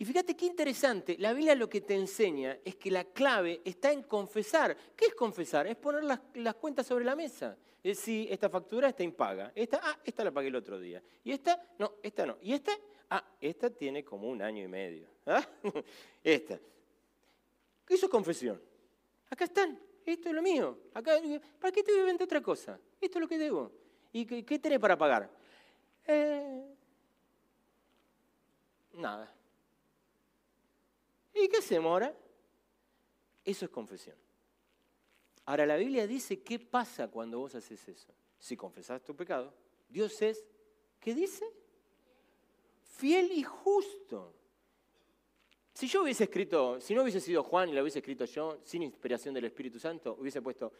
Y fíjate qué interesante, la Biblia lo que te enseña es que la clave está en confesar. ¿Qué es confesar? Es poner las, cuentas sobre la mesa. Es decir, esta factura está impaga. Esta, ah, esta la pagué el otro día. Y esta, no, esta no. Y esta, ah, esta tiene como un año y medio. ¿Ah? Esta. Eso es confesión. Acá están. Esto es lo mío. Acá, ¿Para qué te voy a vender otra cosa? Esto es lo que debo. ¿Y qué, qué tenés para pagar? Eh, nada. ¿Y qué hacemos ahora? Eso es confesión. Ahora la Biblia dice qué pasa cuando vos haces eso. Si confesás tu pecado, Dios es, ¿qué dice? Fiel y justo. Si yo hubiese escrito, si no hubiese sido Juan y lo hubiese escrito yo, sin inspiración del Espíritu Santo, hubiese puesto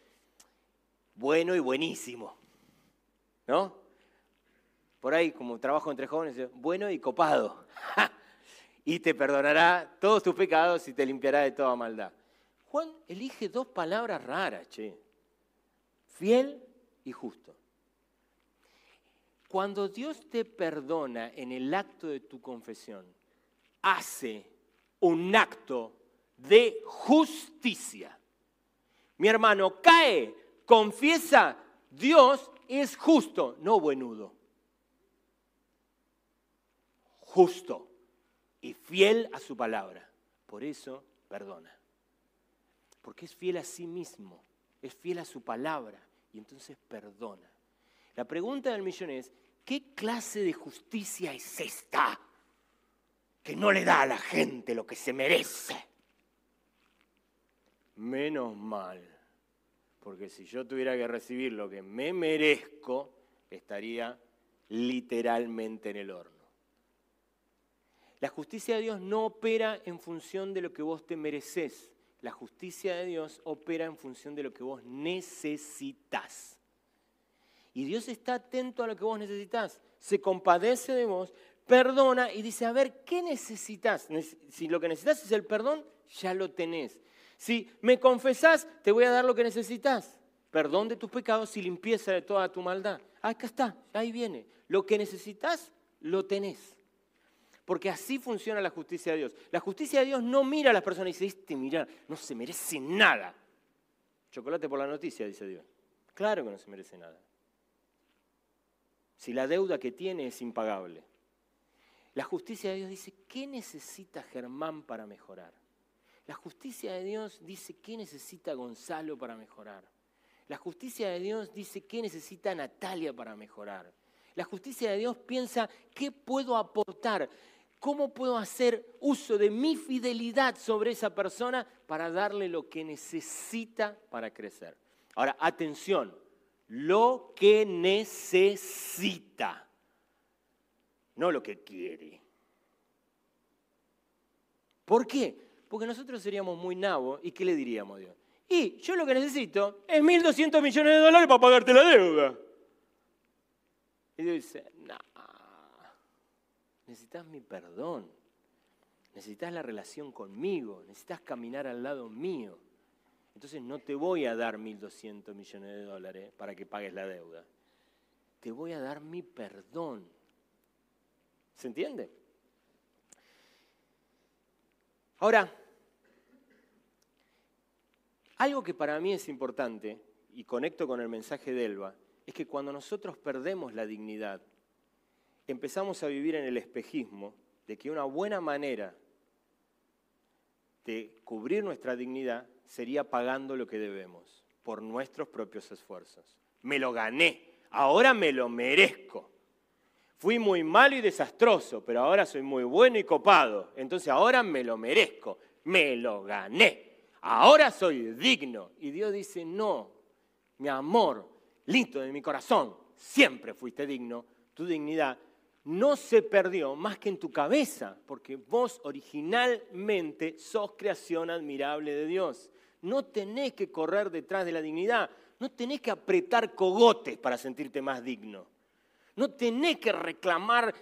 bueno y buenísimo. ¿No? Por ahí, como trabajo entre jóvenes, bueno y copado. y te perdonará todos tus pecados y te limpiará de toda maldad. Juan elige dos palabras raras, che. Fiel y justo. Cuando Dios te perdona en el acto de tu confesión, hace un acto de justicia. Mi hermano cae, confiesa, Dios es justo, no buenudo. Justo y fiel a su palabra. Por eso perdona. Porque es fiel a sí mismo, es fiel a su palabra y entonces perdona. La pregunta del millón es, ¿qué clase de justicia es esta que no le da a la gente lo que se merece? Menos mal, porque si yo tuviera que recibir lo que me merezco, estaría literalmente en el horno. La justicia de Dios no opera en función de lo que vos te mereces. La justicia de Dios opera en función de lo que vos necesitas. Y Dios está atento a lo que vos necesitas. Se compadece de vos, perdona y dice, a ver, ¿qué necesitas? Si lo que necesitas es el perdón, ya lo tenés. Si me confesás, te voy a dar lo que necesitas. Perdón de tus pecados y limpieza de toda tu maldad. Acá está, ahí viene. Lo que necesitas, lo tenés porque así funciona la justicia de Dios. La justicia de Dios no mira a las personas y dice, este mira, no se merece nada. Chocolate por la noticia, dice Dios. Claro que no se merece nada. Si la deuda que tiene es impagable. La justicia de Dios dice, ¿qué necesita Germán para mejorar? La justicia de Dios dice, ¿qué necesita Gonzalo para mejorar? La justicia de Dios dice, ¿qué necesita Natalia para mejorar? La justicia de Dios piensa, ¿qué puedo aportar? ¿Cómo puedo hacer uso de mi fidelidad sobre esa persona para darle lo que necesita para crecer? Ahora, atención, lo que necesita, no lo que quiere. ¿Por qué? Porque nosotros seríamos muy nabos y ¿qué le diríamos a Dios? Y yo lo que necesito es 1.200 millones de dólares para pagarte la deuda. Y Dios dice, no, necesitas mi perdón, necesitas la relación conmigo, necesitas caminar al lado mío. Entonces no te voy a dar 1.200 millones de dólares para que pagues la deuda. Te voy a dar mi perdón. ¿Se entiende? Ahora, algo que para mí es importante, y conecto con el mensaje de Elba, es que cuando nosotros perdemos la dignidad, empezamos a vivir en el espejismo de que una buena manera de cubrir nuestra dignidad sería pagando lo que debemos por nuestros propios esfuerzos. Me lo gané, ahora me lo merezco. Fui muy malo y desastroso, pero ahora soy muy bueno y copado. Entonces ahora me lo merezco, me lo gané. Ahora soy digno. Y Dios dice, no, mi amor, listo de mi corazón, siempre fuiste digno. Tu dignidad no se perdió más que en tu cabeza, porque vos originalmente sos creación admirable de Dios. No tenés que correr detrás de la dignidad, no tenés que apretar cogotes para sentirte más digno. No tenés que reclamar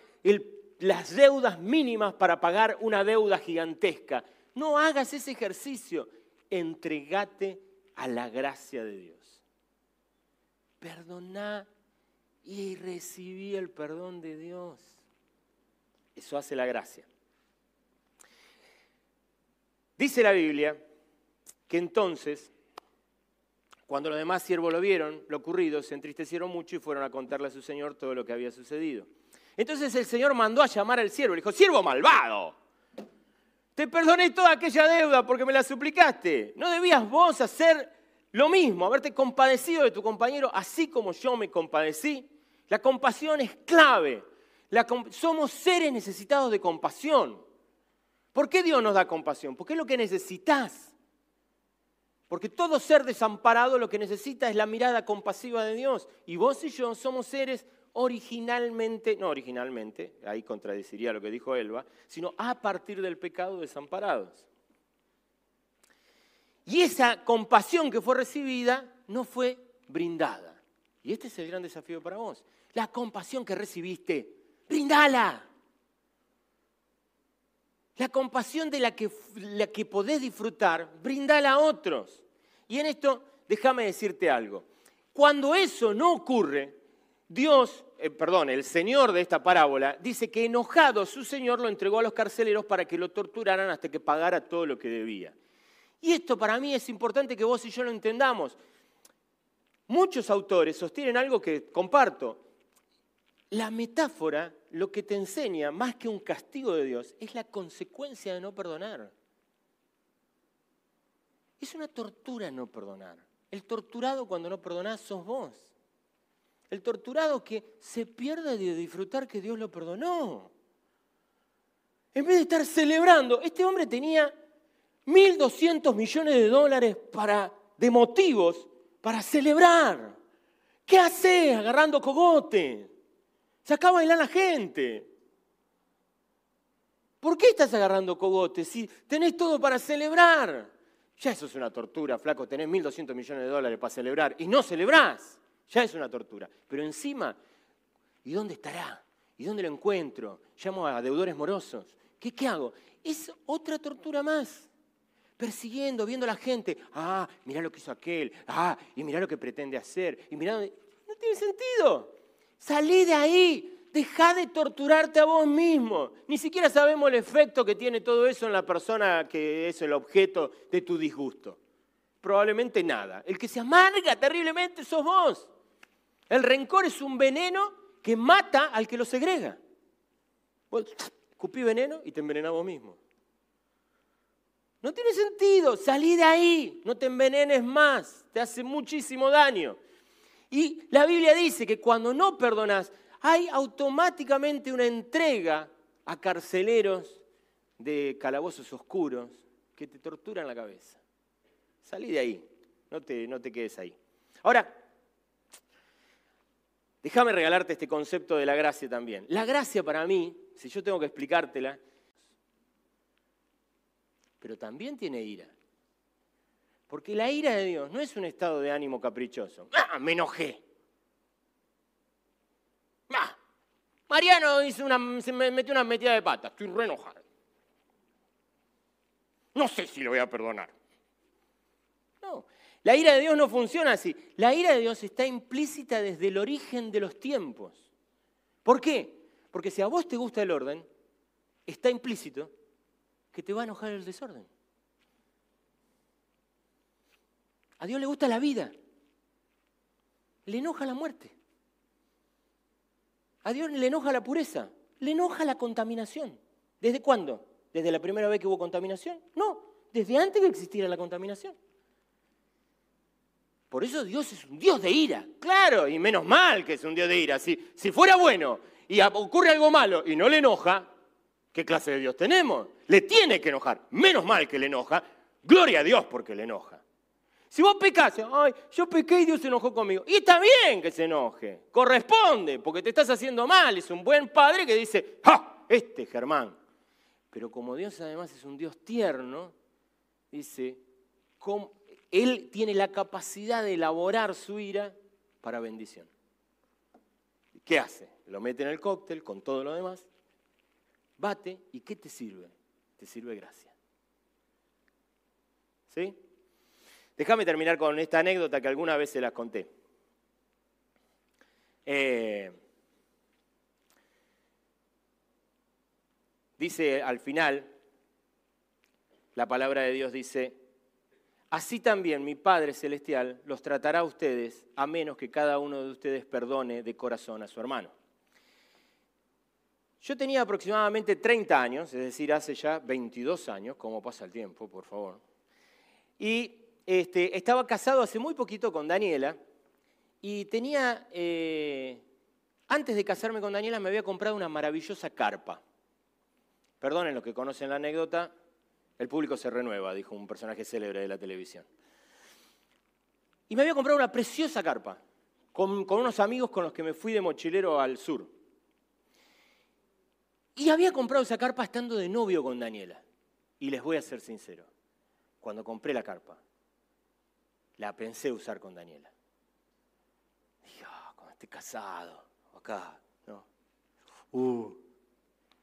las deudas mínimas para pagar una deuda gigantesca. No hagas ese ejercicio. Entregate a la gracia de Dios. Perdoná y recibí el perdón de Dios. Eso hace la gracia. Dice la Biblia que entonces, cuando los demás siervos lo vieron, lo ocurrido, se entristecieron mucho y fueron a contarle a su señor todo lo que había sucedido. Entonces el señor mandó a llamar al siervo, le dijo, siervo malvado, te perdoné toda aquella deuda porque me la suplicaste. ¿No debías vos hacer lo mismo, haberte compadecido de tu compañero así como yo me compadecí? La compasión es clave. somos seres necesitados de compasión. ¿Por qué Dios nos da compasión? Porque es lo que necesitas. Porque todo ser desamparado lo que necesita es la mirada compasiva de Dios. Y vos y yo somos seres originalmente, no originalmente, ahí contradeciría lo que dijo Elba, sino a partir del pecado desamparados. Y esa compasión que fue recibida no fue brindada. Y este es el gran desafío para vos. La compasión que recibiste, brindala. La compasión de la que, la que podés disfrutar, brindala a otros. Y en esto, déjame decirte algo. Cuando eso no ocurre, Dios, eh, perdón, el Señor de esta parábola, dice que enojado su Señor lo entregó a los carceleros para que lo torturaran hasta que pagara todo lo que debía. Y esto para mí es importante que vos y yo lo entendamos. Muchos autores sostienen algo que comparto. La metáfora lo que te enseña, más que un castigo de Dios, es la consecuencia de no perdonar. Es una tortura no perdonar. El torturado cuando no perdonás sos vos. El torturado que se pierde de disfrutar que Dios lo perdonó. En vez de estar celebrando, este hombre tenía 1.200 millones de dólares para, de motivos para celebrar. ¿Qué hace agarrando cogote? Se acaba de bailar la gente. ¿Por qué estás agarrando cogote si tenés todo para celebrar? Ya eso es una tortura, flaco, tenés 1.200 millones de dólares para celebrar y no celebrás. Ya es una tortura. Pero encima, ¿y dónde estará? ¿Y dónde lo encuentro? Llamo a deudores morosos. ¿Qué, qué hago? Es otra tortura más. Persiguiendo, viendo a la gente. Ah, mirá lo que hizo aquel. Ah, y mirá lo que pretende hacer. Y mirá... No tiene sentido. Salí de ahí. Deja de torturarte a vos mismo. Ni siquiera sabemos el efecto que tiene todo eso en la persona que es el objeto de tu disgusto. Probablemente nada. El que se amarga terriblemente sos vos. El rencor es un veneno que mata al que lo segrega. Vos escupí veneno y te envenenás vos mismo. No tiene sentido. Salí de ahí. No te envenenes más. Te hace muchísimo daño. Y la Biblia dice que cuando no perdonas, hay automáticamente una entrega a carceleros de calabozos oscuros que te torturan la cabeza. Salí de ahí, no te, no te quedes ahí. Ahora, Déjame regalarte este concepto de la gracia también. La gracia para mí, si yo tengo que explicártela, pero también tiene ira. Porque la ira de Dios no es un estado de ánimo caprichoso. ¡Ah, me enojé! ¡Ah! Mariano se me metió una metida de pata. Estoy re enojado. No sé si lo voy a perdonar. No, la ira de Dios no funciona así. La ira de Dios está implícita desde el origen de los tiempos. ¿Por qué? Porque si a vos te gusta el orden, está implícito que te va a enojar el desorden. A Dios le gusta la vida. Le enoja la muerte. A Dios le enoja la pureza. Le enoja la contaminación. ¿Desde cuándo? ¿Desde la primera vez que hubo contaminación? No, desde antes que existiera la contaminación. Por eso Dios es un Dios de ira. Claro, y menos mal que es un Dios de ira. Si, si fuera bueno y ocurre algo malo y no le enoja, ¿qué clase de Dios tenemos? Le tiene que enojar. Menos mal que le enoja. Gloria a Dios porque le enoja. Si vos pecás, ay, yo pequé y Dios se enojó conmigo. Y está bien que se enoje, corresponde, porque te estás haciendo mal. Es un buen padre que dice, ¡ja! Este Germán. Pero como Dios además es un Dios tierno, dice, Él tiene la capacidad de elaborar su ira para bendición. ¿Qué hace? Lo mete en el cóctel con todo lo demás, bate y ¿qué te sirve? Te sirve gracia. ¿Sí? Déjame terminar con esta anécdota que alguna vez se las conté. Eh, dice al final, la palabra de Dios dice, así también mi Padre Celestial los tratará a ustedes a menos que cada uno de ustedes perdone de corazón a su hermano. Yo tenía aproximadamente 30 años, es decir, hace ya 22 años, ¿cómo pasa el tiempo, por favor? Y este, estaba casado hace muy poquito con Daniela y tenía, eh, antes de casarme con Daniela, me había comprado una maravillosa carpa. Perdonen los que conocen la anécdota, el público se renueva, dijo un personaje célebre de la televisión. Y me había comprado una preciosa carpa, con unos amigos con los que me fui de mochilero al sur. Y había comprado esa carpa estando de novio con Daniela. Y les voy a ser sincero, cuando compré la carpa, la pensé usar con Daniela. Dije, ah, cuando esté casado, acá, ¿no? Uh,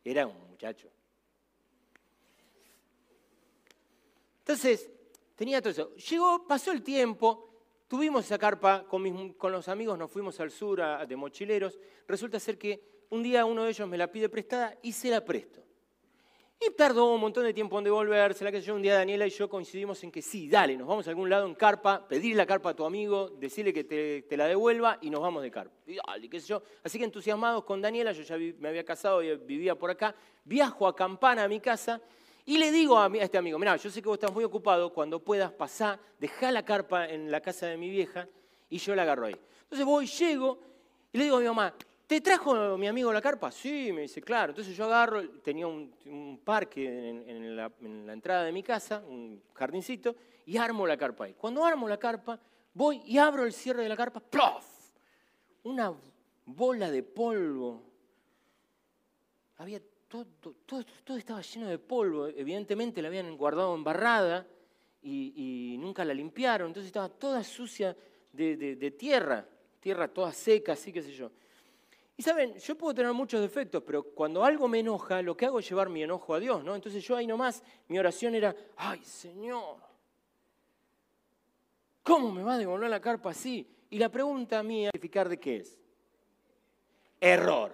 era un muchacho. Entonces, tenía todo eso. Llegó, pasó el tiempo, tuvimos esa carpa, con, con los amigos nos fuimos al sur de mochileros. Resulta ser que un día uno de ellos me la pide prestada y se la presto. Y tardó un montón de tiempo en devolverse, la que yo un día Daniela y yo coincidimos en que sí, dale, nos vamos a algún lado en carpa, pedirle la carpa a tu amigo, decirle que te, la devuelva y nos vamos de carpa. Y dale, qué sé yo. Así que entusiasmados con Daniela, yo ya me había casado y vivía por acá, viajo a Campana a mi casa y le digo a, este amigo, mira, yo sé que vos estás muy ocupado, cuando puedas pasar, dejá la carpa en la casa de mi vieja y yo la agarro ahí. Entonces voy, llego y le digo a mi mamá, ¿Te trajo mi amigo la carpa? Sí, me dice, claro. Entonces yo agarro, tenía un, parque en, la, entrada de mi casa, un jardincito, y armo la carpa ahí. Cuando armo la carpa, voy y abro el cierre de la carpa, ¡plof! Una bola de polvo. Había todo, todo, estaba lleno de polvo. Evidentemente la habían guardado embarrada y, nunca la limpiaron. Entonces estaba toda sucia de, de tierra, tierra toda seca, así que sé yo. Y saben, yo puedo tener muchos defectos, pero cuando algo me enoja, lo que hago es llevar mi enojo a Dios, ¿no? Entonces yo ahí nomás, mi oración era, ay Señor, ¿cómo me va a devolver la carpa así? Y la pregunta mía es, ¿de qué es? Error.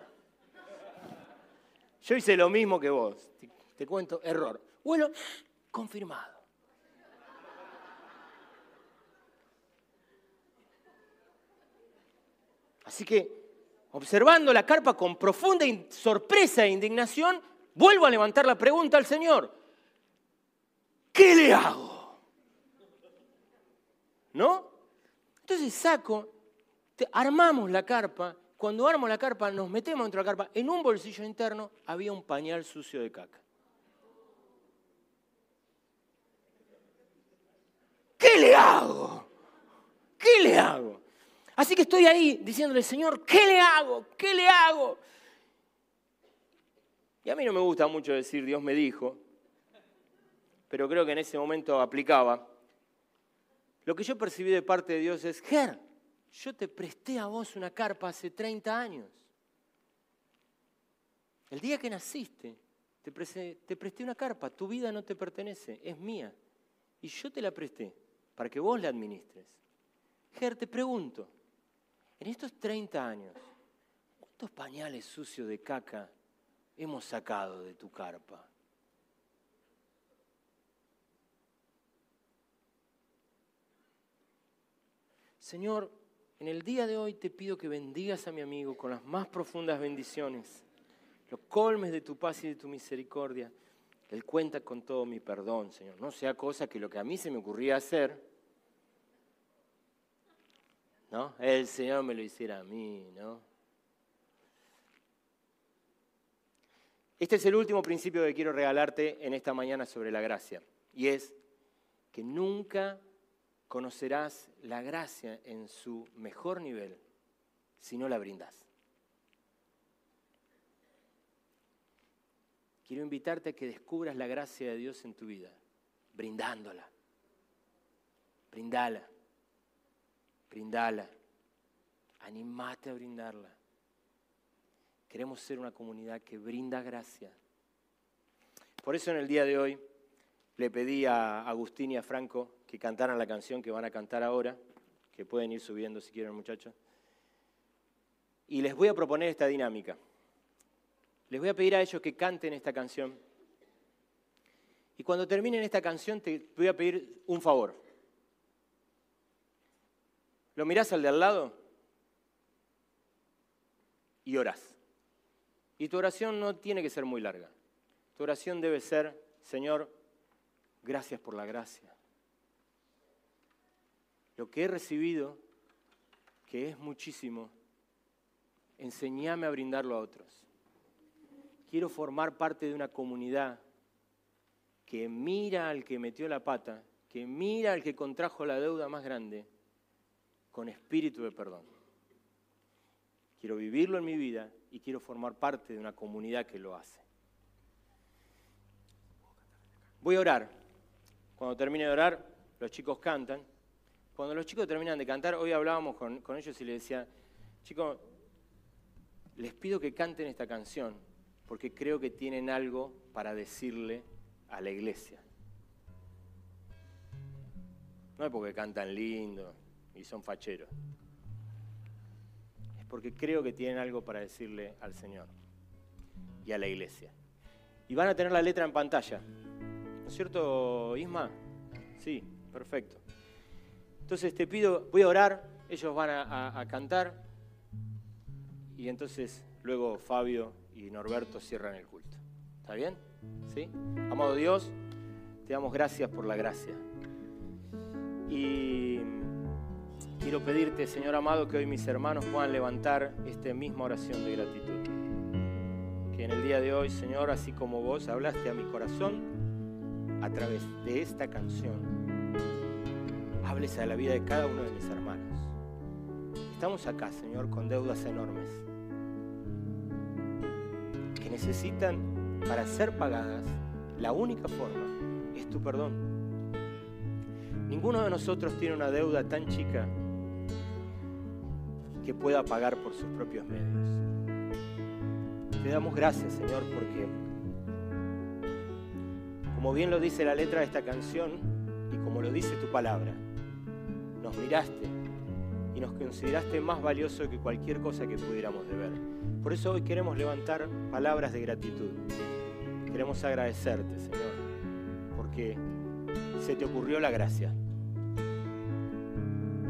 Yo hice lo mismo que vos, te, cuento, error. Bueno, confirmado. Así que observando la carpa con profunda sorpresa e indignación, vuelvo a levantar la pregunta al Señor. ¿Qué le hago? ¿No? Entonces saco, armamos la carpa. Cuando armo la carpa, nos metemos dentro de la carpa. En un bolsillo interno había un pañal sucio de caca. ¿Qué le hago? ¿Qué le hago? Así que estoy ahí diciéndole, Señor, ¿qué le hago? ¿Qué le hago? Y a mí no me gusta mucho decir Dios me dijo, pero creo que en ese momento aplicaba. Lo que yo percibí de parte de Dios es, Ger, yo te presté a vos una carpa hace 30 años. El día que naciste, te presté, una carpa, tu vida no te pertenece, es mía. Y yo te la presté para que vos la administres. Ger, te pregunto, en estos 30 años, ¿cuántos pañales sucios de caca hemos sacado de tu carpa? Señor, en el día de hoy te pido que bendigas a mi amigo con las más profundas bendiciones, los colmes de tu paz y de tu misericordia. Él cuenta con todo mi perdón, Señor. No sea cosa que lo que a mí se me ocurría hacer, ¿no? El Señor me lo hiciera a mí, ¿no? Este es el último principio que quiero regalarte en esta mañana sobre la gracia. Y es que nunca conocerás la gracia en su mejor nivel si no la brindas. Quiero invitarte a que descubras la gracia de Dios en tu vida, brindándola. Brindala. Brindala. Animate a brindarla. Queremos ser una comunidad que brinda gracia. Por eso en el día de hoy le pedí a Agustín y a Franco que cantaran la canción que van a cantar ahora, que pueden ir subiendo si quieren muchachos. Y les voy a proponer esta dinámica. Les voy a pedir a ellos que canten esta canción. Y cuando terminen esta canción te voy a pedir un favor. Lo mirás al de al lado y orás. Y tu oración no tiene que ser muy larga. Tu oración debe ser, Señor, gracias por la gracia. Lo que he recibido, que es muchísimo, enséñame a brindarlo a otros. Quiero formar parte de una comunidad que mira al que metió la pata, que mira al que contrajo la deuda más grande, con espíritu de perdón. Quiero vivirlo en mi vida y quiero formar parte de una comunidad que lo hace. Voy a orar. Cuando termine de orar, los chicos cantan. Cuando los chicos terminan de cantar, hoy hablábamos con, ellos y les decía, chicos, les pido que canten esta canción porque creo que tienen algo para decirle a la iglesia. No es porque cantan lindo y son facheros porque creo que tienen algo para decirle al Señor y a la iglesia. Y van a tener la letra en pantalla. ¿No es cierto, Isma? Sí, perfecto. Entonces te pido, voy a orar, ellos van a, cantar y entonces luego Fabio y Norberto cierran el culto. ¿Está bien? ¿Sí? Amado Dios, te damos gracias por la gracia. Y Quiero pedirte, Señor amado, que hoy mis hermanos puedan levantar esta misma oración de gratitud. Que en el día de hoy, Señor, así como vos hablaste a mi corazón a través de esta canción, hables a la vida de cada uno de mis hermanos. Estamos acá, Señor, con deudas enormes que necesitan, para ser pagadas, la única forma es tu perdón. Ninguno de nosotros tiene una deuda tan chica que pueda pagar por sus propios medios. Te damos gracias, Señor, porque, como bien lo dice la letra de esta canción y como lo dice tu palabra, nos miraste y nos consideraste más valioso que cualquier cosa que pudiéramos deber. Por eso hoy queremos levantar palabras de gratitud. Queremos agradecerte, Señor, porque se te ocurrió la gracia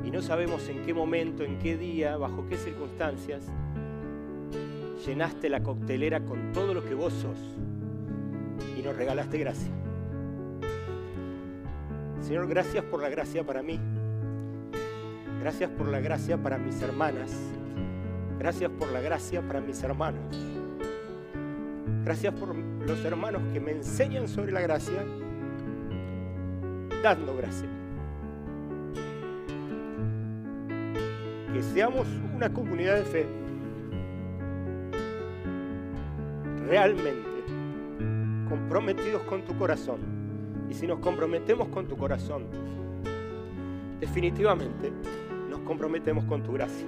y no sabemos en qué momento, en qué día, bajo qué circunstancias, llenaste la coctelera con todo lo que vos sos y nos regalaste gracia. Señor, gracias por la gracia para mí. Gracias por la gracia para mis hermanas. Gracias por la gracia para mis hermanos. Gracias por los hermanos que me enseñan sobre la gracia, dando gracia. Que seamos una comunidad de fe realmente comprometidos con tu corazón. Y si nos comprometemos con tu corazón, definitivamente nos comprometemos con tu gracia.